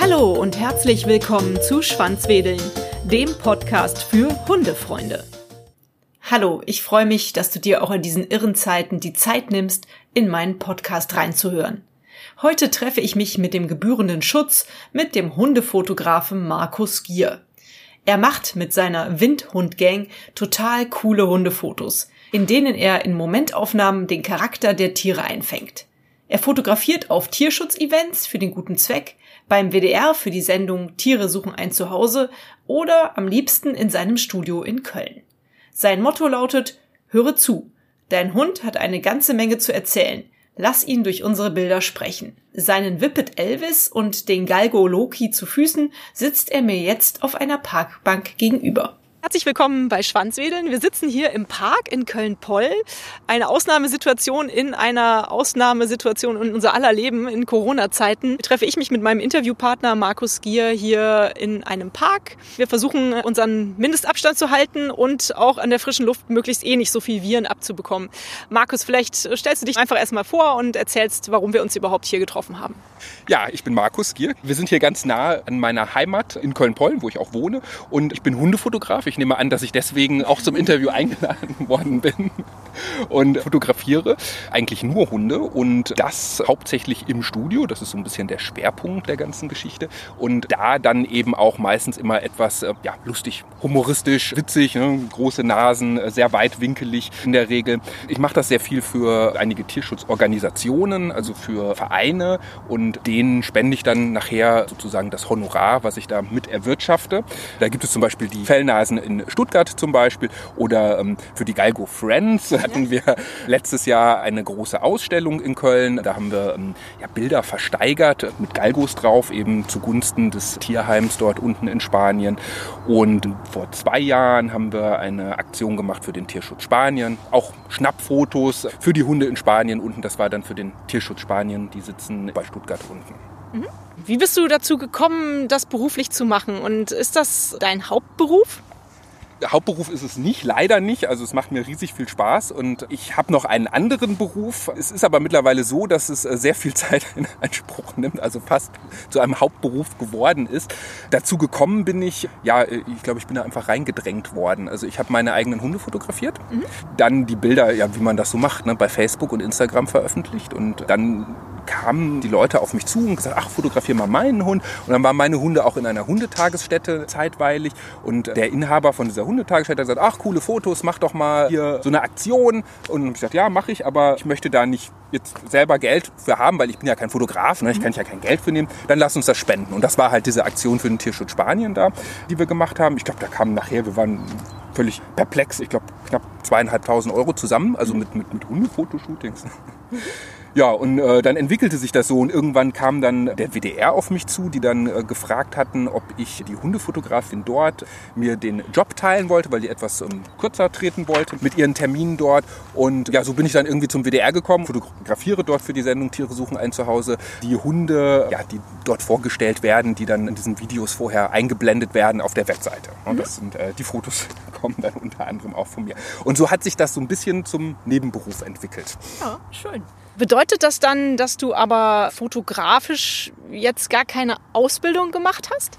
Hallo und herzlich willkommen zu Schwanzwedeln, dem Podcast für Hundefreunde. Hallo, ich freue mich, dass du dir auch in diesen irren Zeiten die Zeit nimmst, in meinen Podcast reinzuhören. Heute treffe ich mich mit dem gebührenden Schutz, mit dem Hundefotografen Markus Gier. Er macht mit seiner Windhund-Gang total coole Hundefotos, in denen er in Momentaufnahmen den Charakter der Tiere einfängt. Er fotografiert auf Tierschutzevents für den guten Zweck, beim WDR für die Sendung Tiere suchen ein Zuhause oder am liebsten in seinem Studio in Köln. Sein Motto lautet, höre zu. Dein Hund hat eine ganze Menge zu erzählen. Lass ihn durch unsere Bilder sprechen. Seinen Whippet Elvis und den Galgo Loki zu Füßen sitzt er mir jetzt auf einer Parkbank gegenüber. Herzlich willkommen bei Schwanzwedeln. Wir sitzen hier im Park in Köln-Poll. Eine Ausnahmesituation in einer Ausnahmesituation in unser aller Leben in Corona-Zeiten. Treffe ich mich mit meinem Interviewpartner Markus Gier hier in einem Park. Wir versuchen unseren Mindestabstand zu halten und auch an der frischen Luft möglichst eh nicht so viel Viren abzubekommen. Markus, vielleicht stellst du dich einfach erstmal vor und erzählst, warum wir uns überhaupt hier getroffen haben. Ja, ich bin Markus Gier. Wir sind hier ganz nah an meiner Heimat in Köln-Poll, wo ich auch wohne. Und ich bin Hundefotograf. Ich nehme an, dass ich deswegen auch zum Interview eingeladen worden bin und fotografiere eigentlich nur Hunde und das hauptsächlich im Studio. Das ist so ein bisschen der Schwerpunkt der ganzen Geschichte. Und da dann eben auch meistens immer etwas äh, ja, lustig, humoristisch, witzig, ne? große Nasen, äh, sehr weitwinkelig in der Regel. Ich mache das sehr viel für einige Tierschutzorganisationen, also für Vereine und denen spende ich dann nachher sozusagen das Honorar, was ich da mit erwirtschafte. Da gibt es zum Beispiel die Fellnasen in Stuttgart zum Beispiel oder ähm, für die Galgo Friends hatten wir letztes Jahr eine große Ausstellung in Köln. Da haben wir ähm, ja, Bilder versteigert mit Galgos drauf, eben zugunsten des Tierheims dort unten in Spanien. Und vor zwei Jahren haben wir eine Aktion gemacht für den Tierschutz Spanien. Auch Schnappfotos für die Hunde in Spanien unten. Das war dann für den Tierschutz Spanien. Die sitzen bei Stuttgart unten. Mhm. Wie bist du dazu gekommen, das beruflich zu machen? Und ist das dein Hauptberuf? Hauptberuf ist es nicht, leider nicht. Also es macht mir riesig viel Spaß und ich habe noch einen anderen Beruf. Es ist aber mittlerweile so, dass es äh, sehr viel Zeit in Anspruch nimmt, also fast zu einem Hauptberuf geworden ist. Dazu gekommen bin ich, ja, ich glaube, ich bin da einfach reingedrängt worden. Also ich habe meine eigenen Hunde fotografiert, mhm. dann die Bilder, ja, wie man das so macht, ne, bei Facebook und Instagram veröffentlicht und dann kamen die Leute auf mich zu und gesagt, ach, fotografiere mal meinen Hund. Und dann waren meine Hunde auch in einer Hundetagesstätte zeitweilig. Und der Inhaber von dieser Hundetagesstätte hat gesagt, ach, coole Fotos, mach doch mal hier so eine Aktion. Und ich gesagt, ja, mache ich, aber ich möchte da nicht jetzt selber Geld für haben, weil ich bin ja kein Fotograf, ne? ich kann ja kein Geld für nehmen, dann lass uns das spenden. Und das war halt diese Aktion für den Tierschutz Spanien da, die wir gemacht haben. Ich glaube, da kamen nachher, wir waren völlig perplex, ich glaube knapp zweieinhalbtausend Euro zusammen, also mit, mit, mit Hundefotoshootings. Ja, und äh, dann entwickelte sich das so und irgendwann kam dann der WDR auf mich zu, die dann äh, gefragt hatten, ob ich die Hundefotografin dort mir den Job teilen wollte, weil die etwas ähm, kürzer treten wollte mit ihren Terminen dort. Und ja, so bin ich dann irgendwie zum WDR gekommen, fotografiere dort für die Sendung Tiere suchen ein Zuhause die Hunde, ja, die dort vorgestellt werden, die dann in diesen Videos vorher eingeblendet werden auf der Webseite. Und das sind äh, die Fotos kommen dann unter anderem auch von mir. Und so hat sich das so ein bisschen zum Nebenberuf entwickelt. Ja, schön. Bedeutet das dann, dass du aber fotografisch jetzt gar keine Ausbildung gemacht hast?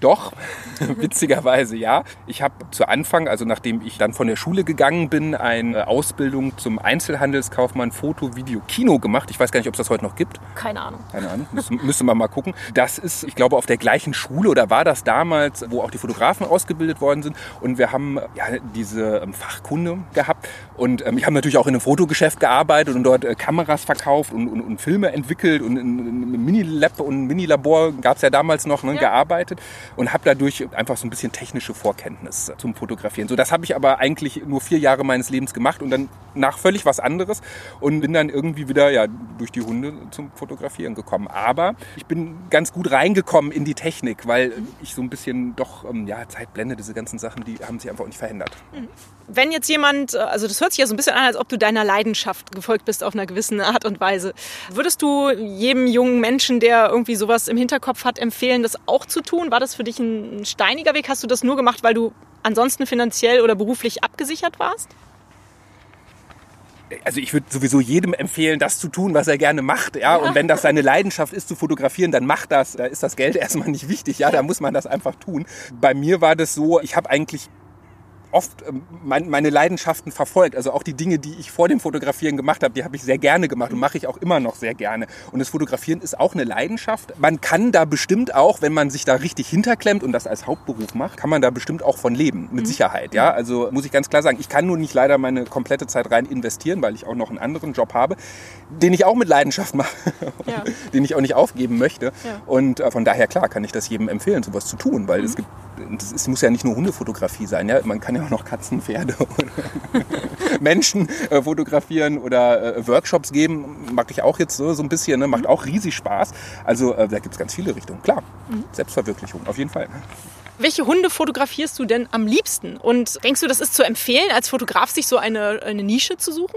Doch, witzigerweise ja. Ich habe zu Anfang, also nachdem ich dann von der Schule gegangen bin, eine Ausbildung zum Einzelhandelskaufmann Foto, Video, Kino gemacht. Ich weiß gar nicht, ob es das heute noch gibt. Keine Ahnung. Keine Ahnung, müsste, müsste man mal gucken. Das ist, ich glaube, auf der gleichen Schule oder war das damals, wo auch die Fotografen ausgebildet worden sind. Und wir haben ja diese ähm, Fachkunde gehabt. Und ähm, ich habe natürlich auch in einem Fotogeschäft gearbeitet und dort äh, Kameras verkauft und, und, und, Filme entwickelt und in, in einem Minilab und Minilabor gab es ja damals noch, ne, ja. gearbeitet und habe dadurch einfach so ein bisschen technische Vorkenntnis zum Fotografieren. So, das habe ich aber eigentlich nur vier Jahre meines Lebens gemacht und dann nach völlig was anderes und bin dann irgendwie wieder ja, durch die Hunde zum Fotografieren gekommen. Aber ich bin ganz gut reingekommen in die Technik, weil ich so ein bisschen doch, ähm, ja, Zeitblende, diese ganzen Sachen, die haben sich einfach auch nicht verändert. Mhm. Wenn jetzt jemand, also das hört sich ja so ein bisschen an, als ob du deiner Leidenschaft gefolgt bist auf einer gewissen Art und Weise. Würdest du jedem jungen Menschen, der irgendwie sowas im Hinterkopf hat, empfehlen, das auch zu tun? War das für dich ein steiniger Weg? Hast du das nur gemacht, weil du ansonsten finanziell oder beruflich abgesichert warst? also ich würde sowieso jedem empfehlen, das zu tun, was er gerne macht. Ja? Und wenn das seine Leidenschaft ist, zu fotografieren, dann macht das. Da ist das Geld erstmal nicht wichtig. Ja, da muss man das einfach tun. Bei mir war das so, ich habe eigentlich oft ähm, meine Leidenschaften verfolgt. Also auch die Dinge, die ich vor dem Fotografieren gemacht habe, die habe ich sehr gerne gemacht und mache ich auch immer noch sehr gerne. Und das Fotografieren ist auch eine Leidenschaft. Man kann da bestimmt auch, wenn man sich da richtig hinterklemmt und das als Hauptberuf macht, kann man da bestimmt auch von leben, mit mhm. Sicherheit. Ja, also muss ich ganz klar sagen, ich kann nur nicht leider meine komplette Zeit rein investieren, weil ich auch noch einen anderen Job habe, den ich auch mit Leidenschaft mache, ja. den ich auch nicht aufgeben möchte. Ja. Und äh, von daher klar kann ich das jedem empfehlen, sowas zu tun, weil mhm. es gibt, es muss ja nicht nur Hundefotografie sein. Ja, man kann ja auch noch Katzen, Pferde und Menschen äh, fotografieren oder äh, Workshops geben. Mag ich auch jetzt so, so ein bisschen, ne? macht auch riesig Spaß. Also äh, da gibt es ganz viele Richtungen. Klar, mhm. Selbstverwirklichung, auf jeden Fall. Welche Hunde fotografierst du denn am liebsten? Und denkst du, das ist zu empfehlen, als Fotograf sich so eine, eine Nische zu suchen?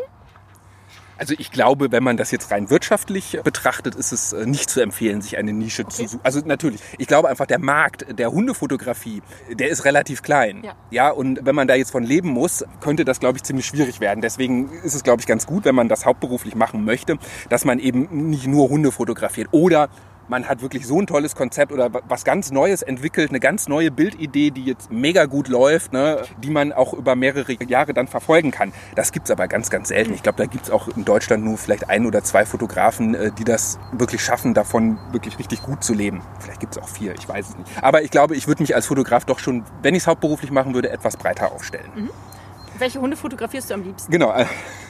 Also ich glaube, wenn man das jetzt rein wirtschaftlich betrachtet, ist es äh, nicht zu empfehlen, sich eine Nische okay. zu suchen. Also natürlich, ich glaube einfach, der Markt der Hundefotografie, der ist relativ klein. Ja. ja, und wenn man da jetzt von leben muss, könnte das, glaube ich, ziemlich schwierig werden. Deswegen ist es, glaube ich, ganz gut, wenn man das hauptberuflich machen möchte, dass man eben nicht nur Hunde fotografiert oder man hat wirklich so ein tolles Konzept oder was ganz Neues entwickelt, eine ganz neue Bildidee, die jetzt mega gut läuft, ne, die man auch über mehrere Jahre dann verfolgen kann. Das gibt's aber ganz, ganz selten. Ich glaube, da gibt's auch in Deutschland nur vielleicht ein oder zwei Fotografen, äh, die das wirklich schaffen, davon wirklich richtig gut zu leben. Vielleicht gibt's auch vier, ich weiß es nicht. Aber ich glaube, ich würde mich als Fotograf doch schon, wenn ich es hauptberuflich machen würde, etwas breiter aufstellen. Mhm. Welche Hunde fotografierst du am liebsten? Genau.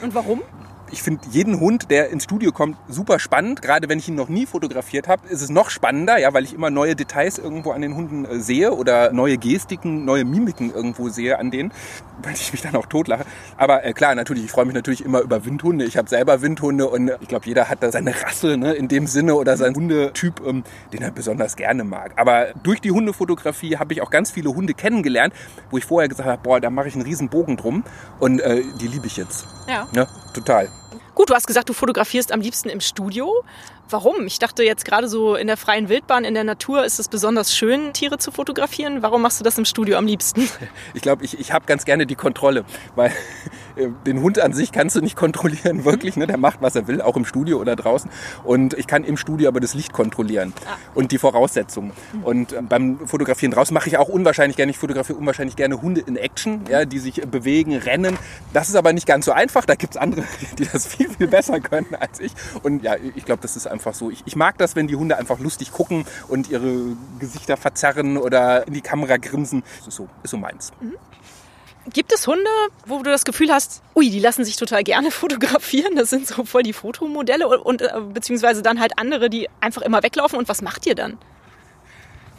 Und warum? Ich finde jeden Hund, der ins Studio kommt, super spannend. Gerade wenn ich ihn noch nie fotografiert habe, ist es noch spannender, ja, weil ich immer neue Details irgendwo an den Hunden äh, sehe oder neue Gestiken, neue Mimiken irgendwo sehe an denen, weil ich mich dann auch totlache. Aber äh, klar, natürlich, ich freue mich natürlich immer über Windhunde. Ich habe selber Windhunde und äh, ich glaube, jeder hat da seine Rasse ne, in dem Sinne oder seinen Hundetyp, ähm, den er besonders gerne mag. Aber durch die Hundefotografie habe ich auch ganz viele Hunde kennengelernt, wo ich vorher gesagt habe, boah, da mache ich einen riesen Bogen drum und äh, die liebe ich jetzt. Ja. ja total. Gut, du hast gesagt, du fotografierst am liebsten im Studio. Warum? Ich dachte jetzt gerade so in der freien Wildbahn, in der Natur ist es besonders schön, Tiere zu fotografieren. Warum machst du das im Studio am liebsten? Ich glaube, ich, ich habe ganz gerne die Kontrolle, weil äh, den Hund an sich kannst du nicht kontrollieren, wirklich. Ne? Der macht, was er will, auch im Studio oder draußen. Und ich kann im Studio aber das Licht kontrollieren ah. und die Voraussetzungen. Mhm. Und äh, beim Fotografieren draußen mache ich auch unwahrscheinlich gerne, ich fotografiere unwahrscheinlich gerne Hunde in Action, ja, die sich bewegen, rennen. Das ist aber nicht ganz so einfach. Da gibt es andere, die das viel, viel besser können als ich. Und ja, ich glaube, das ist einfach so. Ich, ich mag das, wenn die Hunde einfach lustig gucken und ihre Gesichter verzerren oder in die Kamera grinsen. Das ist so, ist so meins. Mhm. Gibt es Hunde, wo du das Gefühl hast, ui, die lassen sich total gerne fotografieren, das sind so voll die Fotomodelle und, und äh, beziehungsweise dann halt andere, die einfach immer weglaufen und was macht ihr dann?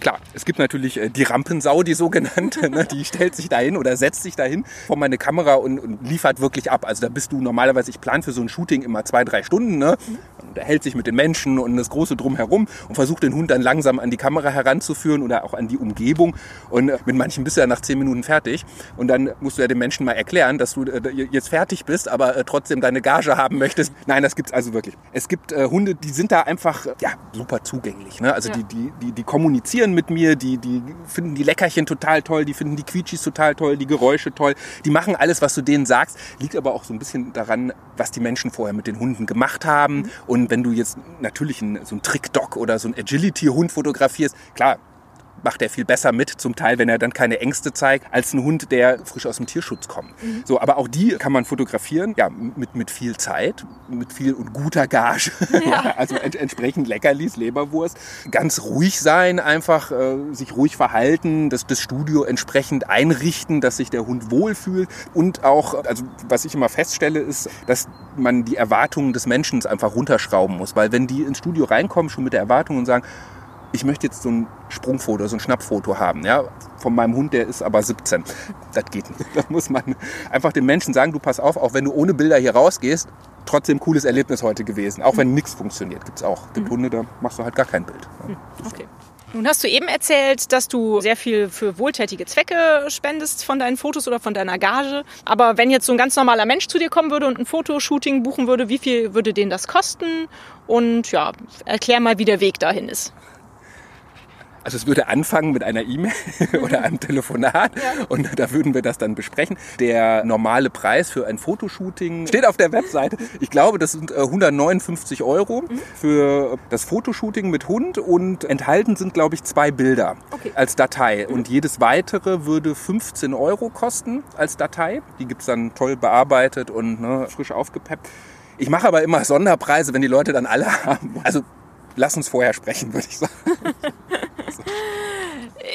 Klar, es gibt natürlich äh, die Rampensau, die sogenannte, ne, die stellt sich dahin oder setzt sich dahin vor meine Kamera und, und, liefert wirklich ab. Also da bist du normalerweise, ich plane für so ein Shooting immer zwei, drei Stunden, ne? Und er hält sich mit den Menschen und das große Drumherum und versucht den Hund dann langsam an die Kamera heranzuführen oder auch an die Umgebung. Und äh, mit manchen bist du ja nach zehn Minuten fertig. Und dann musst du ja den Menschen mal erklären, dass du äh, jetzt fertig bist, aber trotzdem deine Gage haben möchtest. Nein, das gibt's also wirklich. Es gibt Hunde, die sind da einfach ja, super zugänglich. Ne? Also ja. die, die, die, die kommunizieren mit mir, die, die finden die Leckerchen total toll, die finden die Quietschis total toll, die Geräusche toll. Die machen alles, was du denen sagst. Liegt aber auch so ein bisschen daran, was die Menschen vorher mit den Hunden gemacht haben. Mhm. Und wenn du jetzt natürlich einen, so einen Trick-Dog oder so einen Agility-Hund fotografierst, klar, macht er viel besser mit, zum Teil, wenn er dann keine Ängste zeigt, als ein Hund, der frisch aus dem Tierschutz kommt. Mhm. So, aber auch die kann man fotografieren, ja, mit, mit viel Zeit, mit viel und guter Gage. Ja. also ent, entsprechend Leckerlis, Leberwurst. Ganz ruhig sein, einfach äh, sich ruhig verhalten, das, das Studio entsprechend einrichten, dass sich der Hund wohlfühlt und auch, also was ich immer feststelle, ist, dass man die Erwartungen des Menschen einfach runterschrauben muss, weil wenn die ins Studio reinkommen, schon mit der Erwartung und sagen, ich möchte jetzt so ein Sprungfoto, so ein Schnappfoto haben, ja, von meinem Hund, der ist aber 17. Das geht nicht. Da muss man einfach den Menschen sagen, du pass auf, auch wenn du ohne Bilder hier rausgehst, trotzdem cooles Erlebnis heute gewesen. Auch wenn nichts funktioniert, gibt es auch. Gibt mhm. Hunde, da machst du halt gar kein Bild. Mhm. Okay. Nun hast du eben erzählt, dass du sehr viel für wohltätige Zwecke spendest von deinen Fotos oder von deiner Gage. Aber wenn jetzt so ein ganz normaler Mensch zu dir kommen würde und ein Fotoshooting buchen würde, wie viel würde den das kosten? Und ja, erklär mal, wie der Weg dahin ist. Also es würde anfangen mit einer E-Mail oder einem Telefonat ja. und da würden wir das dann besprechen. Der normale Preis für ein Fotoshooting steht auf der Webseite. Ich glaube, das sind 159 äh, Euro mhm. für das Fotoshooting mit Hund und enthalten sind, glaube ich, zwei Bilder okay. als Datei. Mhm. Und jedes weitere würde 15 Euro kosten als Datei. Die gibt es dann toll bearbeitet und ne, frisch aufgepeppt. Ich mache aber immer Sonderpreise, wenn die Leute dann alle haben. Also lass uns vorher sprechen, würde ich sagen.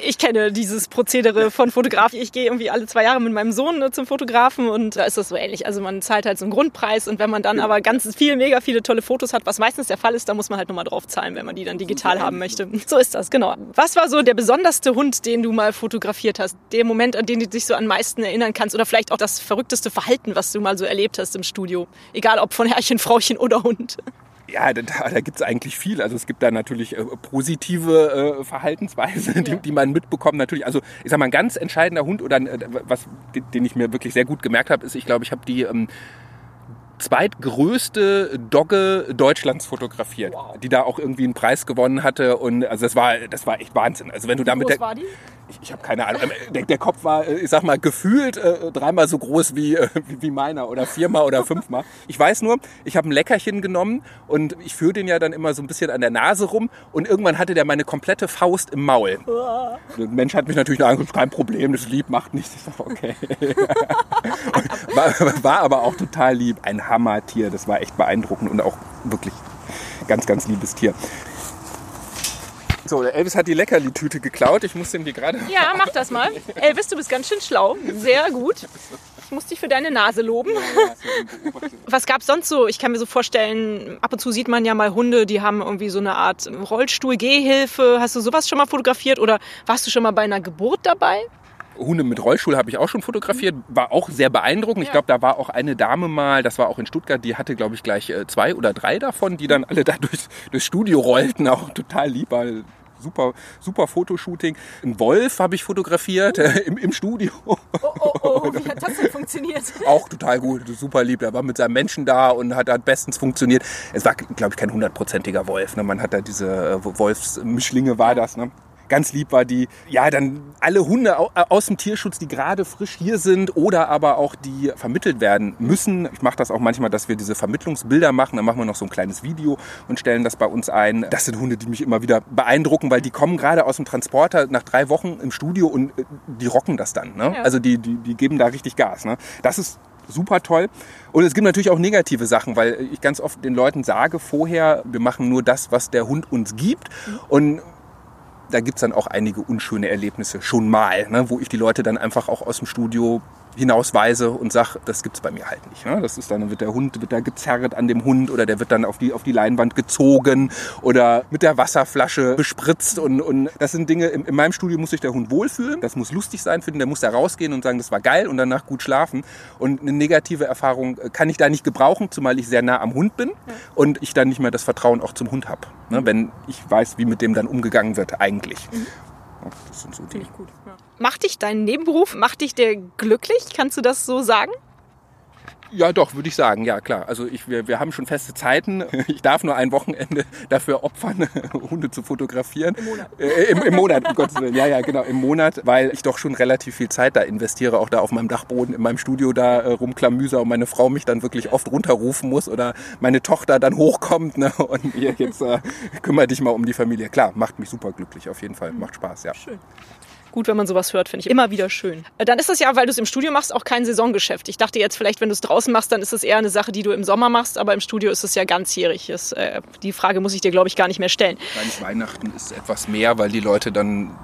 ich kenne dieses Prozedere von Fotografen. Ich gehe irgendwie alle zwei Jahre mit meinem Sohn ne, zum Fotografen und da ist das so ähnlich. Also man zahlt halt so einen Grundpreis und wenn man dann aber ganz viel, mega viele tolle Fotos hat, was meistens der Fall ist, da muss man halt nochmal drauf zahlen, wenn man die dann digital haben möchte. So ist das, genau. Was war so der besonderste Hund, den du mal fotografiert hast? Der Moment, an den du dich so am meisten erinnern kannst oder vielleicht auch das verrückteste Verhalten, was du mal so erlebt hast im Studio? Egal ob von Herrchen, Frauchen oder Hund. Ja, da, da gibt es eigentlich viel. Also es gibt da natürlich äh, positive äh, Verhaltensweisen, die, ja. die man mitbekommt. Natürlich, also ich sag mal, ein ganz entscheidender Hund oder äh, was, den ich mir wirklich sehr gut gemerkt habe, ist, ich glaube, ich habe die ähm, zweitgrößte Dogge Deutschlands fotografiert, wow. die da auch irgendwie einen Preis gewonnen hatte. Und also das war, das war echt Wahnsinn. Also wenn du damit. Wie war die? Ich, ich habe keine Ahnung. Ähm, der, der, Kopf war, äh, ich sag mal, gefühlt äh, dreimal so groß wie, äh, wie meiner oder viermal oder fünfmal. Ich weiß nur, ich habe ein Leckerchen genommen und ich führe den ja dann immer so ein bisschen an der Nase rum und irgendwann hatte der meine komplette Faust im Maul. Der Mensch hat mich natürlich angeguckt, kein Problem, das lieb macht nichts. Ich sag, okay. war, war aber auch total lieb. Ein Hammertier, das war echt beeindruckend und auch wirklich ganz, ganz liebes Tier. So, der Elvis hat die Leckerli-Tüte geklaut. Ich muss ihm die gerade. Ja, mach das mal. Elvis, du bist ganz schön schlau. Sehr gut. Ich muss dich für deine Nase loben. Was gab es sonst so? Ich kann mir so vorstellen, ab und zu sieht man ja mal Hunde, die haben irgendwie so eine Art Rollstuhl-Gehhilfe. Hast du sowas schon mal fotografiert oder warst du schon mal bei einer Geburt dabei? Hunde mit Rollstuhl habe ich auch schon fotografiert, war auch sehr beeindruckend. Ich glaube, da war auch eine Dame mal, das war auch in Stuttgart, die hatte, glaube ich, gleich äh, zwei oder drei davon, die dann alle da durch, durchs Studio rollten, auch total lieb, weil super, super Fotoshooting. Ein Wolf habe ich fotografiert äh, im, im Studio. Oh, oh, oh, wie hat das denn funktioniert? Auch total gut, super lieb. Er war mit seinem Menschen da und hat, hat bestens funktioniert. Es war, glaube ich, kein hundertprozentiger Wolf. Ne? Man hat da diese äh, Wolfsmischlinge, war das. Ne? Ganz lieb war die, ja, dann alle Hunde äh, aus dem Tierschutz, die gerade frisch hier sind oder aber auch die vermittelt werden müssen. Ich mache das auch manchmal, dass wir diese Vermittlungsbilder machen. Dann machen wir noch so ein kleines Video und stellen das bei uns ein. Das sind Hunde, die mich immer wieder beeindrucken, weil die kommen gerade aus dem Transporter nach drei Wochen im Studio und äh, die rocken das dann. Ne? Ja. Also die, die, die geben da richtig Gas. Ne? Das ist super toll. Und es gibt natürlich auch negative Sachen, weil ich ganz oft den Leuten sage vorher, wir machen nur das, was der Hund uns gibt. Mhm. Und da gibt es dann auch einige unschöne Erlebnisse schon mal, ne, wo ich die Leute dann einfach auch aus dem Studio hinausweise und sage, das gibt es bei mir halt nicht. Ne? Das ist dann, wird der Hund, wird da gezerrt an dem Hund oder der wird dann auf die, auf die Leinwand gezogen oder mit der Wasserflasche bespritzt und, und das sind Dinge, in, in meinem Studio muss sich der Hund wohlfühlen, das muss lustig sein für den, der muss da rausgehen und sagen, das war geil und danach gut schlafen und eine negative Erfahrung kann ich da nicht gebrauchen, zumal ich sehr nah am Hund bin und ich dann nicht mehr das Vertrauen auch zum Hund habe, ne? wenn ich weiß, wie mit dem dann umgegangen wird eigentlich. Mhm. Das sind so die. Gut, ja. Macht dich dein Nebenberuf, macht dich der glücklich? Kannst du das so sagen? Ja, doch, würde ich sagen, ja klar. Also ich, wir, wir haben schon feste Zeiten. Ich darf nur ein Wochenende dafür opfern, Hunde zu fotografieren. Im Monat. Äh, im, Im Monat, um Gottes Willen. Ja, ja, genau, im Monat, weil ich doch schon relativ viel Zeit da investiere, auch da auf meinem Dachboden, in meinem Studio da äh, rumklamüser und meine Frau mich dann wirklich oft runterrufen muss oder meine Tochter dann hochkommt ne, und ihr jetzt äh, kümmere dich mal um die Familie. Klar, macht mich super glücklich, auf jeden Fall. Macht Spaß, ja. Schön gut, wenn man sowas hört, finde ich immer wieder schön. Äh, dann ist das ja, weil du es im Studio machst, auch kein Saisongeschäft. Ich dachte jetzt vielleicht, wenn du es draußen machst, dann ist es eher eine Sache, die du im Sommer machst, aber im Studio ist es ja ganzjährig. Das, äh, die Frage muss ich dir, glaube ich, gar nicht mehr stellen. Weihnachten ist etwas mehr, weil die Leute dann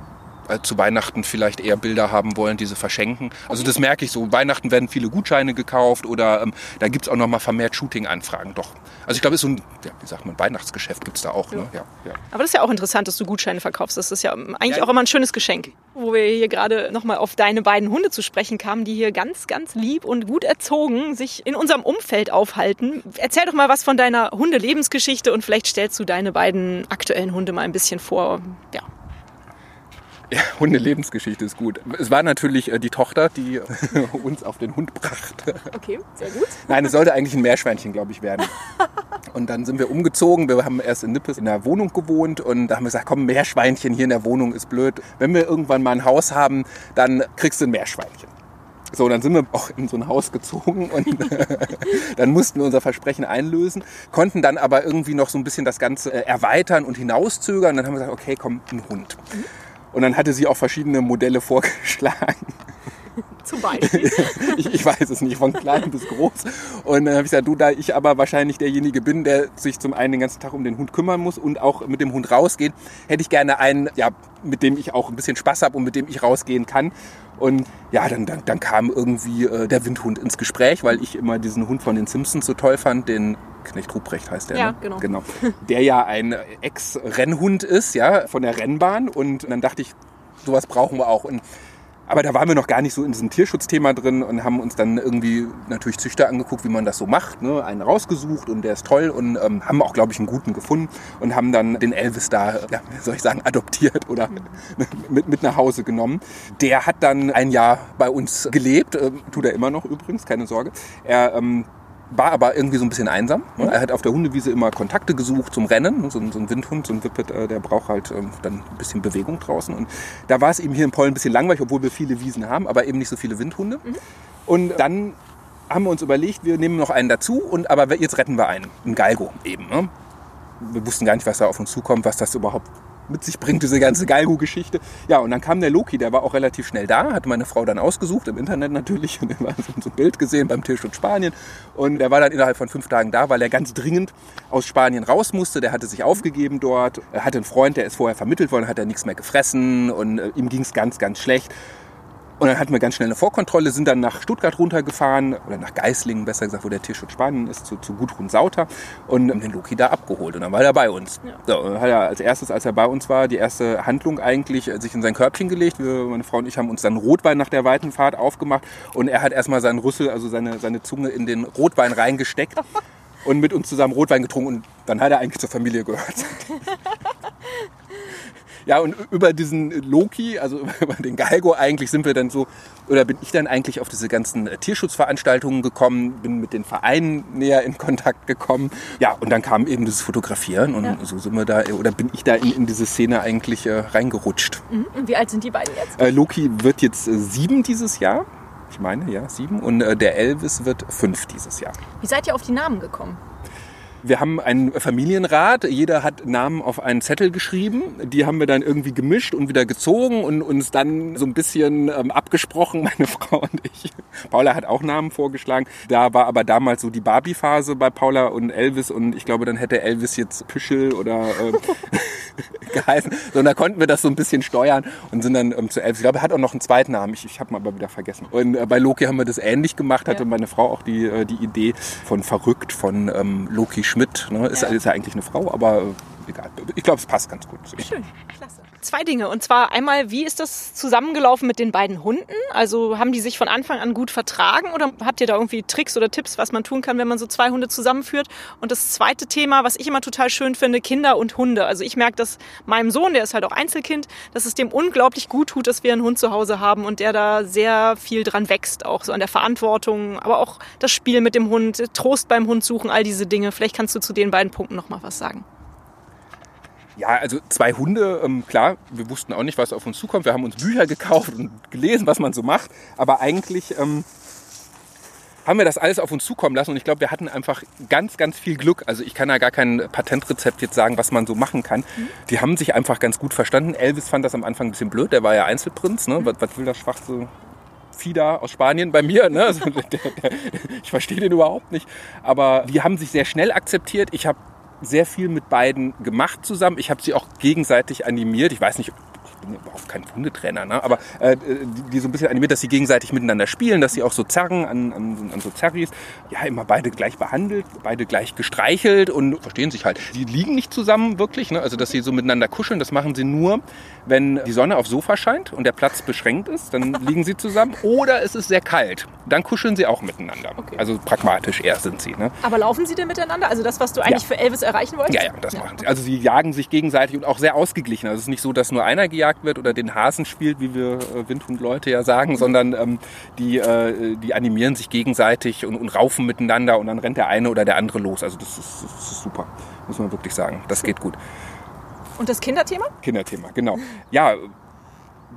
zu Weihnachten vielleicht eher Bilder haben wollen, diese verschenken. Also das merke ich so. Weihnachten werden viele Gutscheine gekauft oder ähm, da gibt es auch noch mal vermehrt Shooting-Anfragen. Doch. Also ich glaube, es ist so ein, ja, wie sagt man, Weihnachtsgeschäft gibt es da auch. Ja. Ne? Ja. Aber das ist ja auch interessant, dass du Gutscheine verkaufst. Das ist ja eigentlich auch immer ein schönes Geschenk. Wo wir hier gerade noch mal auf deine beiden Hunde zu sprechen kamen, die hier ganz, ganz lieb und gut erzogen sich in unserem Umfeld aufhalten. Erzähl doch mal was von deiner Hundelebensgeschichte und vielleicht stellst du deine beiden aktuellen Hunde mal ein bisschen vor. Ja. Ja, Hunde-Lebensgeschichte ist gut. Es war natürlich äh, die Tochter, die uns auf den Hund brachte. Okay, sehr gut. Nein, es sollte eigentlich ein Meerschweinchen, glaube ich, werden. Und dann sind wir umgezogen. Wir haben erst in Nippes in der Wohnung gewohnt und da haben wir gesagt, komm, Meerschweinchen hier in der Wohnung ist blöd. Wenn wir irgendwann mal ein Haus haben, dann kriegst du ein Meerschweinchen. So, dann sind wir auch in so ein Haus gezogen und dann mussten wir unser Versprechen einlösen, konnten dann aber irgendwie noch so ein bisschen das Ganze äh, erweitern und hinauszögern. Und dann haben wir gesagt, okay, komm, ein Hund. Und dann hatte sie auch verschiedene Modelle vorgeschlagen. Zum Beispiel. ich, ich, weiß es nicht, von klein bis groß. Und dann habe ich gesagt, du, da ich aber wahrscheinlich derjenige bin, der sich zum einen den ganzen Tag um den Hund kümmern muss und auch mit dem Hund rausgehen, hätte ich gerne einen, ja, mit dem ich auch ein bisschen Spaß habe und mit dem ich rausgehen kann. Und ja, dann, dann, dann kam irgendwie äh, der Windhund ins Gespräch, weil ich immer diesen Hund von den Simpsons so toll fand, den Knecht Ruprecht heißt der, ja, ne? genau. genau. Der ja ein Ex-Rennhund ist, ja, von der Rennbahn. Und dann dachte ich, sowas brauchen wir auch. Und aber da waren wir noch gar nicht so in diesem Tierschutzthema drin und haben uns dann irgendwie natürlich Züchter angeguckt, wie man das so macht. Ne? Einen rausgesucht und der ist toll und ähm, haben auch, glaube ich, einen guten gefunden und haben dann den Elvis da, ja, wie soll ich sagen, adoptiert oder mit, mit nach Hause genommen. Der hat dann ein Jahr bei uns gelebt, äh, tut er immer noch übrigens, keine Sorge. Er ähm, war aber irgendwie so ein bisschen einsam. Ne? Er hat auf der Hundewiese immer Kontakte gesucht zum Rennen. So ein, so ein Windhund, so ein Whippet, äh, der braucht halt ähm, dann ein bisschen Bewegung draußen. Und da war es eben hier in Pollen ein bisschen langweilig, obwohl wir viele Wiesen haben, aber eben nicht so viele Windhunde. Mhm. Und dann haben wir uns überlegt, wir nehmen noch einen dazu, und aber jetzt retten wir einen, einen Galgo eben. Ne? Wir wussten gar nicht, was da auf uns zukommt, was das überhaupt mit sich bringt, diese ganze Galgo-Geschichte. Ja, und dann kam der Loki, der war auch relativ schnell da, hatte meine Frau dann ausgesucht, im Internet natürlich, und er war so ein Bild gesehen beim Tierschutz Spanien. Und er war dann innerhalb von fünf Tagen da, weil er ganz dringend aus Spanien raus musste. Der hatte sich aufgegeben dort, er hatte einen Freund, der ist vorher vermittelt worden, hat er nichts mehr gefressen und äh, ihm ging es ganz, ganz schlecht. Und dann hatten wir ganz schnell eine Vorkontrolle, sind dann nach Stuttgart runtergefahren, oder nach Geislingen besser gesagt, wo der Tierschutz Spanien ist, zu, zu Gudrun Sauter und haben den Loki da abgeholt. Und dann war er bei uns. Ja. So, hat er als erstes, als er bei uns war, die erste Handlung eigentlich äh, sich in sein Körbchen gelegt. Wir, meine Frau und ich haben uns dann Rotwein nach der weiten Fahrt aufgemacht und er hat erstmal seinen Rüssel, also seine, seine Zunge in den Rotwein reingesteckt. und mit uns zusammen Rotwein getrunken und dann hat er eigentlich zur Familie gehört. Ja, und über diesen Loki, also über den Galgo eigentlich sind wir dann so, oder bin ich dann eigentlich auf diese ganzen äh, Tierschutzveranstaltungen gekommen, bin mit den Vereinen näher in Kontakt gekommen. Ja, und dann kam eben dieses Fotografieren und ja. so sind wir da, oder bin ich da in, in diese Szene eigentlich äh, reingerutscht. Mhm. Und wie alt sind die beiden jetzt? Äh, Loki wird jetzt äh, sieben dieses Jahr. Ich meine, ja, sieben. Und äh, der Elvis wird fünf dieses Jahr. Wie seid ihr auf die Namen gekommen? Wir haben einen Familienrat, jeder hat Namen auf einen Zettel geschrieben. Die haben wir dann irgendwie gemischt und wieder gezogen und uns dann so ein bisschen ähm, abgesprochen, meine Frau und ich. Paula hat auch Namen vorgeschlagen. Da war aber damals so die Barbie-Phase bei Paula und Elvis und ich glaube, dann hätte Elvis jetzt Püschel oder äh, geheißen. So, und da konnten wir das so ein bisschen steuern und sind dann ähm, zu Elvis. Ich glaube, er hat auch noch einen zweiten Namen. Ich, ich habe ihn aber wieder vergessen. Und äh, bei Loki haben wir das ähnlich gemacht. Hatte ja. meine Frau auch die, äh, die Idee von Verrückt, von ähm, Loki Schmidt. Ne? Ist, ja. ist ja eigentlich eine Frau, aber äh, egal. Ich glaube, es passt ganz gut. Schön, klasse zwei Dinge. Und zwar einmal, wie ist das zusammengelaufen mit den beiden Hunden? Also haben die sich von Anfang an gut vertragen oder habt ihr da irgendwie Tricks oder Tipps, was man tun kann, wenn man so zwei Hunde zusammenführt? Und das zweite Thema, was ich immer total schön finde, Kinder und Hunde. Also ich merke, dass meinem Sohn, der ist halt auch Einzelkind, dass es dem unglaublich gut tut, dass wir einen Hund zu Hause haben und der da sehr viel dran wächst, auch so an der Verantwortung, aber auch das Spiel mit dem Hund, Trost beim Hund suchen, all diese Dinge. Vielleicht kannst du zu den beiden Punkten noch mal was sagen. Ja, also zwei Hunde, ähm, klar, wir wussten auch nicht, was auf uns zukommt. Wir haben uns Bücher gekauft und gelesen, was man so macht. Aber eigentlich ähm, haben wir das alles auf uns zukommen lassen und ich glaube, wir hatten einfach ganz, ganz viel Glück. Also ich kann da gar kein Patentrezept jetzt sagen, was man so machen kann. Mhm. Die haben sich einfach ganz gut verstanden. Elvis fand das am Anfang ein bisschen blöd, der war ja Einzelprinz. Ne? Mhm. Was, was will das schwarze Fieder aus Spanien bei mir. Ne? Also der, der, ich verstehe den überhaupt nicht. Aber die haben sich sehr schnell akzeptiert. Ich habe sehr viel mit beiden gemacht zusammen. Ich habe sie auch gegenseitig animiert. Ich weiß nicht, bin überhaupt kein Hundetrainer, ne? aber äh, die, die, so ein bisschen animiert, dass sie gegenseitig miteinander spielen, dass sie auch so zerren an, an, an so Zerris. Ja, immer beide gleich behandelt, beide gleich gestreichelt und verstehen sich halt. Die liegen nicht zusammen wirklich, ne? also dass sie so miteinander kuscheln, das machen sie nur, wenn die Sonne aufs Sofa scheint und der Platz beschränkt ist, dann liegen sie zusammen. Oder es ist sehr kalt, dann kuscheln sie auch miteinander. Okay. Also pragmatisch eher sind sie. Ne? Aber laufen sie denn miteinander? Also das, was du eigentlich ja. für Elvis erreichen wolltest? Ja, ja, das ja. machen sie. Also sie jagen sich gegenseitig und auch sehr ausgeglichen. Also es ist nicht so, dass nur einer gejagt gejagt wird oder den Hasen spielt, wie wir äh, Windhundleute ja sagen, sondern ähm, die, äh, die animieren sich gegenseitig und, und raufen miteinander und dann rennt der eine oder der andere los. Also das ist, das ist super, muss man wirklich sagen. Das geht gut. Und das Kinderthema? Kinderthema, genau. Ja,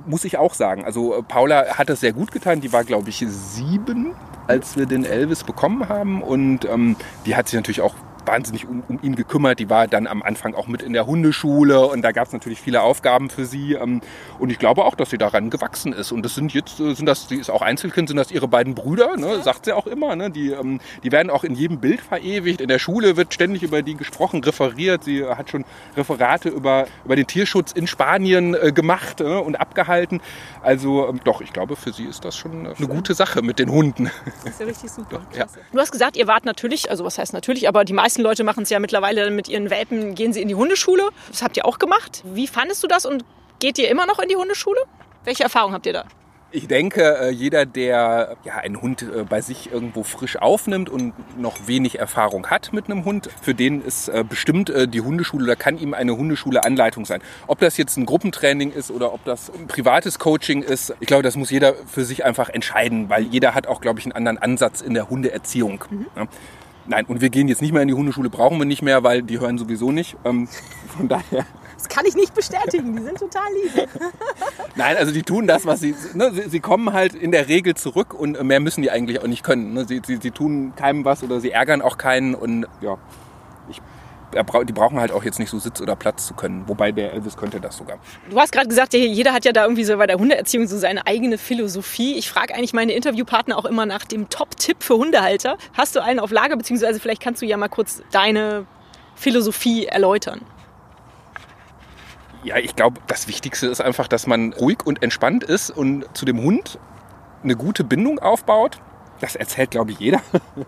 muss ich auch sagen. Also äh, Paula hat das sehr gut getan. Die war, glaube ich, sieben, als wir den Elvis bekommen haben. Und ähm, die hat sich natürlich auch wahnsinnig um, um, ihn gekümmert. Die war dann am Anfang auch mit in der Hundeschule und da gab es natürlich viele Aufgaben für sie. Ähm, und ich glaube auch, dass sie daran gewachsen ist. Und das sind jetzt, äh, sind das, sie ist auch Einzelkind, sind das ihre beiden Brüder, ne? sagt sie auch immer. Ne? Die, ähm, die werden auch in jedem Bild verewigt. In der Schule wird ständig über die gesprochen, referiert. Sie hat schon Referate über, über den Tierschutz in Spanien äh, gemacht äh, und abgehalten. Also ähm, doch, ich glaube, für sie ist das schon eine gute Sache mit den Hunden. Das ist ja richtig super. Doch, ja. Du hast gesagt, ihr wart natürlich, also was heißt natürlich, aber die meisten Leute machen es ja mittlerweile mit ihren Welpen, gehen sie in die Hundeschule. Das habt ihr auch gemacht. Wie fandest du das und geht ihr immer noch in die Hundeschule? Welche Erfahrung habt ihr da? Ich denke, äh, jeder, der ja, einen Hund äh, bei sich irgendwo frisch aufnimmt und noch wenig Erfahrung hat mit einem Hund, für den ist äh, bestimmt die Hundeschule oder kann ihm eine Hundeschule Anleitung sein. Ob das jetzt ein Gruppentraining ist oder ob das ein privates Coaching ist, ich glaube, das muss jeder für sich einfach entscheiden, weil jeder hat auch, glaube ich, einen anderen Ansatz in der Hundeerziehung. Mhm. Nein, und wir gehen jetzt nicht mehr in die Hundeschule, brauchen wir nicht mehr, weil die hören sowieso nicht. Ähm, von daher das kann ich nicht bestätigen, die sind total lieb. Nein, also die tun das, was sie, ne, sie, sie, kommen halt in der Regel zurück und mehr müssen die eigentlich auch nicht können. Ne? Sie, sie, sie tun keinem was oder sie ärgern auch keinen und ja, ich die brauchen halt auch jetzt nicht so Sitz oder Platz zu können. Wobei der Elvis könnte das sogar. Du hast gerade gesagt, jeder hat ja da irgendwie so bei der Hundeerziehung so seine eigene Philosophie. Ich frage eigentlich meine Interviewpartner auch immer nach dem Top-Tipp für Hundehalter. Hast du einen auf Lager, beziehungsweise vielleicht kannst du ja mal kurz deine Philosophie erläutern? Ja, ich glaube, das Wichtigste ist einfach, dass man ruhig und entspannt ist und zu dem Hund eine gute Bindung aufbaut. Das erzählt, glaube ich, jeder.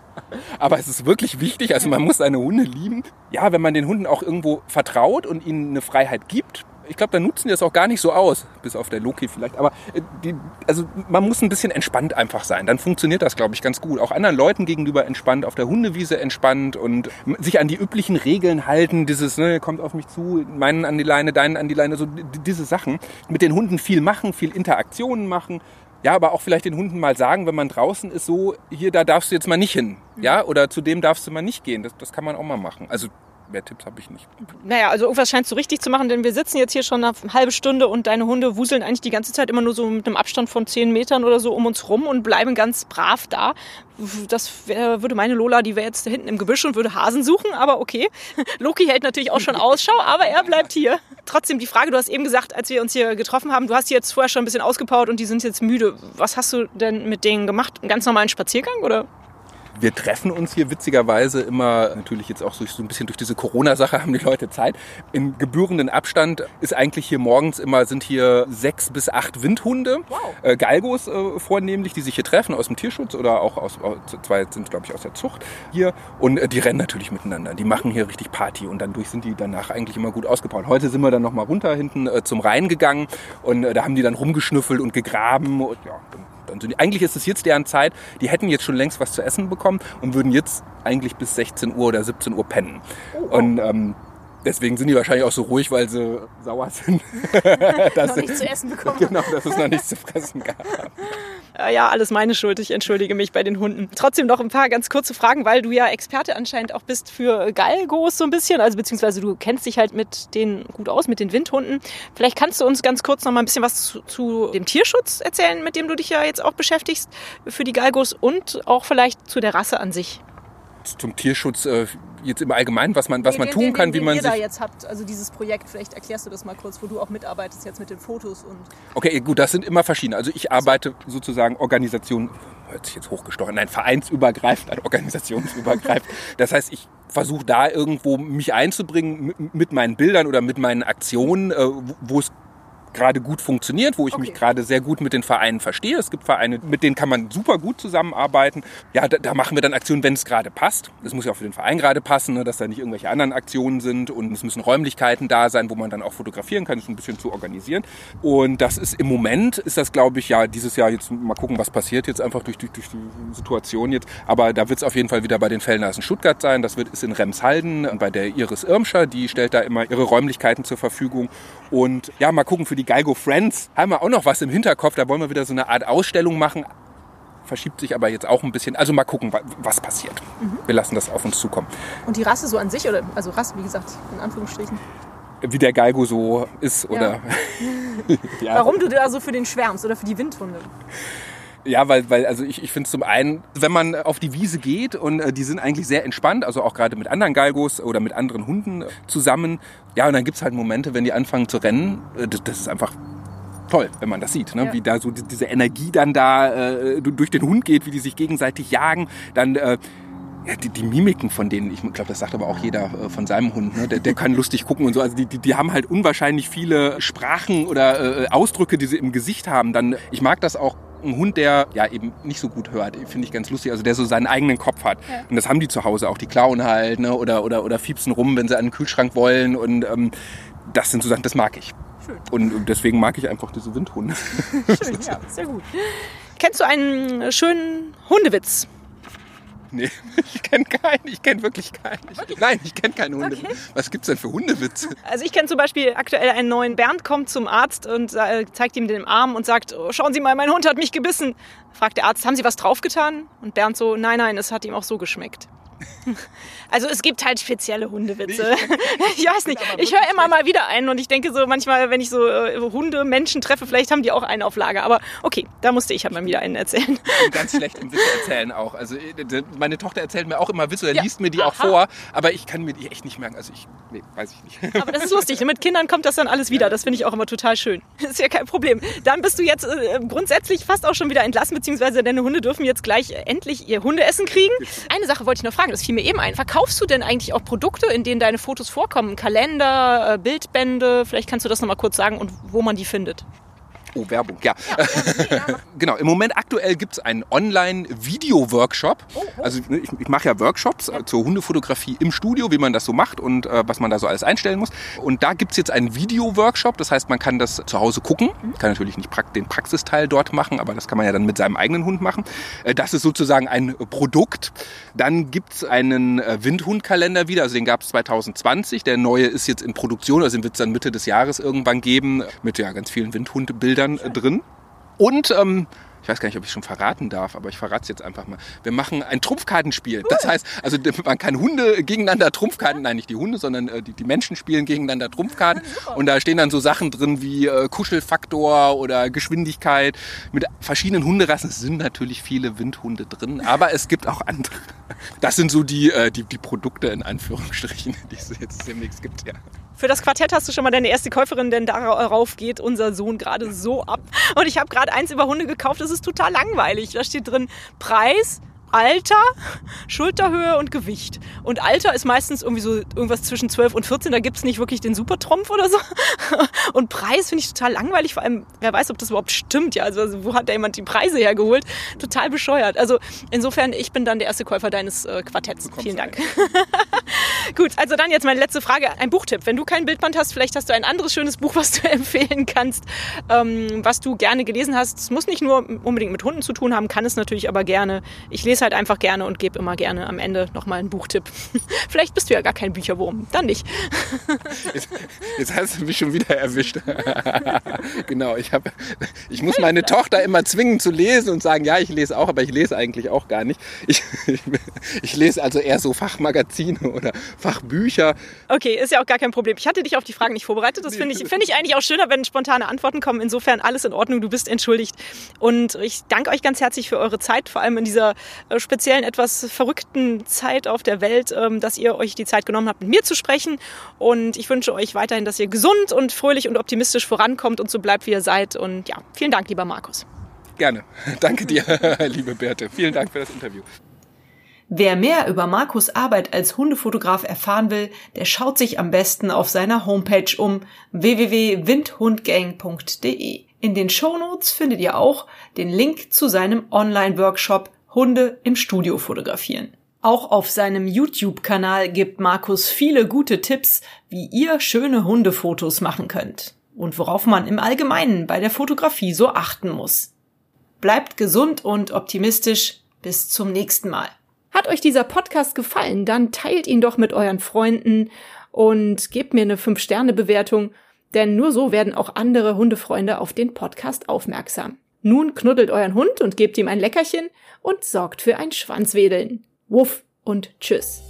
Aber es ist wirklich wichtig. Also man muss seine Hunde lieben. Ja, wenn man den Hunden auch irgendwo vertraut und ihnen eine Freiheit gibt, ich glaube, dann nutzen die das auch gar nicht so aus, bis auf der Loki vielleicht. Aber äh, die, also man muss ein bisschen entspannt einfach sein. Dann funktioniert das, glaube ich, ganz gut. Auch anderen Leuten gegenüber entspannt, auf der Hundewiese entspannt und sich an die üblichen Regeln halten. Dieses, ne, kommt auf mich zu, meinen an die Leine, deinen an die Leine, so diese Sachen. Mit den Hunden viel machen, viel Interaktionen machen. Ja, aber auch vielleicht den Hunden mal sagen, wenn man draußen ist, so, hier, da darfst du jetzt mal nicht hin. Ja, oder zu dem darfst du mal nicht gehen. Das, das kann man auch mal machen. Also mehr Tipps habe ich nicht. Naja, also irgendwas scheinst du richtig zu machen, denn wir sitzen jetzt hier schon eine halbe Stunde und deine Hunde wuseln eigentlich die ganze Zeit immer nur so mit einem Abstand von zehn Metern oder so um uns rum und bleiben ganz brav da. Das wär, würde meine Lola, die wäre jetzt hinten im Gebüsch und würde Hasen suchen, aber okay. Loki hält natürlich auch schon Ausschau, aber er bleibt hier. Trotzdem die Frage, du hast eben gesagt, als wir uns hier getroffen haben, du hast die jetzt vorher schon ein bisschen ausgepowert und die sind jetzt müde. Was hast du denn mit denen gemacht? Einen ganz normalen Spaziergang oder? Wir treffen uns hier witzigerweise immer, natürlich jetzt auch so ein bisschen durch diese Corona-Sache haben die Leute Zeit. Im gebührenden Abstand ist eigentlich hier morgens immer, sind hier sechs bis acht Windhunde, wow. äh, Galgos äh, vornehmlich, die sich hier treffen aus dem Tierschutz oder auch aus, zwei sind glaube ich aus der Zucht hier und äh, die rennen natürlich miteinander. Die machen hier richtig Party und dann durch sind die danach eigentlich immer gut ausgebaut. Heute sind wir dann nochmal runter hinten äh, zum Rhein gegangen und äh, da haben die dann rumgeschnüffelt und gegraben und ja, und eigentlich ist es jetzt deren Zeit, die hätten jetzt schon längst was zu essen bekommen und würden jetzt eigentlich bis 16 Uhr oder 17 Uhr pennen. Oh, oh. Und ähm, deswegen sind die wahrscheinlich auch so ruhig, weil sie sauer sind. dass noch nichts zu essen bekommen. Genau, dass es noch nichts zu fressen gab. Ja, alles meine Schuld. Ich entschuldige mich bei den Hunden. Trotzdem noch ein paar ganz kurze Fragen, weil du ja Experte anscheinend auch bist für Galgos so ein bisschen. Also beziehungsweise du kennst dich halt mit denen gut aus, mit den Windhunden. Vielleicht kannst du uns ganz kurz noch mal ein bisschen was zu, zu dem Tierschutz erzählen, mit dem du dich ja jetzt auch beschäftigst für die Galgos und auch vielleicht zu der Rasse an sich zum Tierschutz äh, jetzt im Allgemeinen, was man, was man tun den, kann, den, wie man ihr sich... da jetzt habt, also dieses Projekt, vielleicht erklärst du das mal kurz, wo du auch mitarbeitest jetzt mit den Fotos und... Okay, gut, das sind immer verschiedene. Also ich arbeite sozusagen Organisation, hört sich jetzt hochgestochen, nein, vereinsübergreifend, nein, organisationsübergreifend. Das heißt, ich versuche da irgendwo mich einzubringen mit meinen Bildern oder mit meinen Aktionen, äh, wo es gerade gut funktioniert, wo ich okay. mich gerade sehr gut mit den Vereinen verstehe. Es gibt Vereine, mit denen kann man super gut zusammenarbeiten. Ja, da, da machen wir dann Aktionen, wenn es gerade passt. Das muss ja auch für den Verein gerade passen, ne, dass da nicht irgendwelche anderen Aktionen sind und es müssen Räumlichkeiten da sein, wo man dann auch fotografieren kann, das ein bisschen zu organisieren. Und das ist im Moment, ist das glaube ich ja dieses Jahr jetzt mal gucken, was passiert jetzt einfach durch, durch, durch die Situation jetzt. Aber da wird es auf jeden Fall wieder bei den Fellnasen Stuttgart sein. Das wird ist in Remshalden bei der Iris Irmscher, die stellt da immer ihre Räumlichkeiten zur Verfügung. Und ja, mal gucken für die die Galgo Friends haben wir auch noch was im Hinterkopf. Da wollen wir wieder so eine Art Ausstellung machen. Verschiebt sich aber jetzt auch ein bisschen. Also mal gucken, was passiert. Mhm. Wir lassen das auf uns zukommen. Und die Rasse so an sich, oder also Rasse, wie gesagt, in Anführungsstrichen? Wie der Galgo so ist, oder? Ja. ja. Warum du da so für den schwärmst oder für die Windhunde? Ja, weil, weil also ich, ich finde zum einen, wenn man auf die Wiese geht und äh, die sind eigentlich sehr entspannt, also auch gerade mit anderen Galgos oder mit anderen Hunden zusammen. Ja, und dann gibt's halt Momente, wenn die anfangen zu rennen, äh, das, das ist einfach toll, wenn man das sieht, ne? Ja. wie da so diese Energie dann da äh, durch den Hund geht, wie die sich gegenseitig jagen, dann äh, ja, die, die Mimiken von denen, ich glaube, das sagt aber auch jeder äh, von seinem Hund, ne? der, der kann lustig gucken und so. Also die, die, die haben halt unwahrscheinlich viele Sprachen oder äh, Ausdrücke, die sie im Gesicht haben. Dann, ich mag das auch ein Hund, der ja eben nicht so gut hört, finde ich ganz lustig, also der so seinen eigenen Kopf hat. Ja. Und das haben die zu Hause auch, die klauen halt, ne? oder, oder, oder fiepsen rum, wenn sie an den Kühlschrank wollen. Und ähm, das sind so Sachen, das mag ich. Schön. Und deswegen mag ich einfach diese Windhunde. Schön, ja, sehr gut. Kennst du einen schönen Hundewitz? Nee, ich kenne keinen. Ich kenne wirklich keinen. Ich, nein, ich kenne keine Hunde. Okay. Was gibt's denn für Hundewitze? Also ich kenne zum Beispiel aktuell einen neuen. Bernd kommt zum Arzt und äh, zeigt ihm den Arm und sagt, oh, schauen Sie mal, mein Hund hat mich gebissen. Fragt der Arzt, haben Sie was draufgetan? Und Bernd so, nein, nein, es hat ihm auch so geschmeckt. Also es gibt halt spezielle Hundewitze. Ich weiß nicht. Ich höre immer mal wieder einen und ich denke so manchmal, wenn ich so äh, Hunde, Menschen treffe, vielleicht haben die auch einen auf Lager. Aber okay, da musste ich halt mal wieder einen erzählen. Ganz schlecht im Witze erzählen auch. Also äh, meine Tochter erzählt mir auch immer Witze oder ja. liest mir die auch vor, aber ich kann mir die echt nicht merken. Also ich, nee, weiß ich nicht. Aber das ist lustig. Mit Kindern kommt das dann alles wieder. Das finde ich auch immer total schön. Das ist ja kein Problem. Dann bist du jetzt äh, grundsätzlich fast auch schon wieder entlassen, beziehungsweise deine Hunde dürfen jetzt gleich endlich ihr Hundeessen kriegen. Eine Sache wollte ich noch fragen, das fiel mir eben ein. Verkaufst du denn eigentlich auch Produkte, in denen deine Fotos vorkommen? Kalender, äh, Bildbände? Vielleicht kannst du das nochmal kurz sagen und wo man die findet. Oh, Werbung, ja. ja, genau, im Moment aktuell gibt es einen Online-Video-Workshop. Oh, oh. Also ich, ich mache ja Workshops ja. zur Hundefotografie im Studio, wie man das so macht und äh, was man da so alles einstellen muss. Und da gibt es jetzt einen Video-Workshop, das heißt, man kann das zu Hause gucken. Mhm. Kann natürlich nicht den Praxisteil dort machen, aber das kann man ja dann mit seinem eigenen Hund machen. Äh, das ist sozusagen ein Produkt. Dann gibt es einen äh, Windhundkalender wieder, also den gab es 2020. Der neue ist jetzt in Produktion, also den wird es dann Mitte des Jahres irgendwann geben, mit ja ganz vielen Windhundebildern Liedern äh, drin. Und ähm, ich weiß gar nicht, ob ich schon verraten darf, aber ich verrate es jetzt einfach mal. Wir machen ein Trumpfkartenspiel. Das heißt, also man kann Hunde gegeneinander Trumpfkarten, nein, nicht die Hunde, sondern äh, die, die Menschen spielen gegeneinander Trumpfkarten. Und da stehen dann so Sachen drin wie äh, Kuschelfaktor oder Geschwindigkeit. Mit verschiedenen Hunderassen es sind natürlich viele Windhunde drin, aber es gibt auch andere. Das sind so die, äh, die, die Produkte in Anführungsstrichen, die es jetzt demnächst gibt, ja. Für das Quartett hast du schon mal deine erste Käuferin, denn darauf geht unser Sohn gerade so ab. Und ich habe gerade eins über Hunde gekauft, das ist total langweilig. Da steht drin Preis, Alter, Schulterhöhe und Gewicht. Und Alter ist meistens irgendwie so irgendwas zwischen 12 und 14. Da gibt's nicht wirklich den Supertrumpf oder so. Und Preis finde ich total langweilig. Vor allem, wer weiß, ob das überhaupt stimmt. Ja, also wo hat da jemand die Preise hergeholt? Total bescheuert. Also insofern, ich bin dann der erste Käufer deines äh, Quartetts. Vielen Dank. Gut, also dann jetzt meine letzte Frage. Ein Buchtipp. Wenn du kein Bildband hast, vielleicht hast du ein anderes schönes Buch, was du empfehlen kannst, ähm, was du gerne gelesen hast. Es muss nicht nur unbedingt mit Hunden zu tun haben, kann es natürlich aber gerne. Ich lese halt einfach gerne und gebe immer gerne am Ende nochmal einen Buchtipp. Vielleicht bist du ja gar kein Bücherwurm, dann nicht. jetzt, jetzt hast du mich schon wieder erwischt. genau, ich, hab, ich muss meine Tochter immer zwingen zu lesen und sagen, ja, ich lese auch, aber ich lese eigentlich auch gar nicht. Ich, ich, ich lese also eher so Fachmagazine oder Fachbücher. Okay, ist ja auch gar kein Problem. Ich hatte dich auf die Fragen nicht vorbereitet. Das finde ich, find ich eigentlich auch schöner, wenn spontane Antworten kommen. Insofern alles in Ordnung, du bist entschuldigt. Und ich danke euch ganz herzlich für eure Zeit, vor allem in dieser äh, speziellen, etwas verrückten Zeit auf der Welt, ähm, dass ihr euch die Zeit genommen habt, mit mir zu sprechen. Und ich wünsche euch weiterhin, dass ihr gesund und fröhlich und optimistisch vorankommt und so bleibt, wie ihr seid. Und ja, vielen Dank, lieber Markus. Gerne. Danke dir, liebe Berthe. Vielen Dank für das Interview. Wer mehr über Markus Arbeit als Hundefotograf erfahren will, der schaut sich am besten auf seiner Homepage um www.windhundgang.de. In den Shownotes findet ihr auch den Link zu seinem Online-Workshop Hunde im Studio fotografieren. Auch auf seinem YouTube-Kanal gibt Markus viele gute Tipps, wie ihr schöne Hundefotos machen könnt und worauf man im Allgemeinen bei der Fotografie so achten muss. Bleibt gesund und optimistisch. Bis zum nächsten Mal. Hat euch dieser Podcast gefallen, dann teilt ihn doch mit euren Freunden und gebt mir eine 5-Sterne-Bewertung Denn nur so werden auch andere Hundefreunde auf den Podcast aufmerksam. Nun knuddelt euren Hund und gebt ihm ein Leckerchen und sorgt für ein Schwanzwedeln. Wuff und tschüss.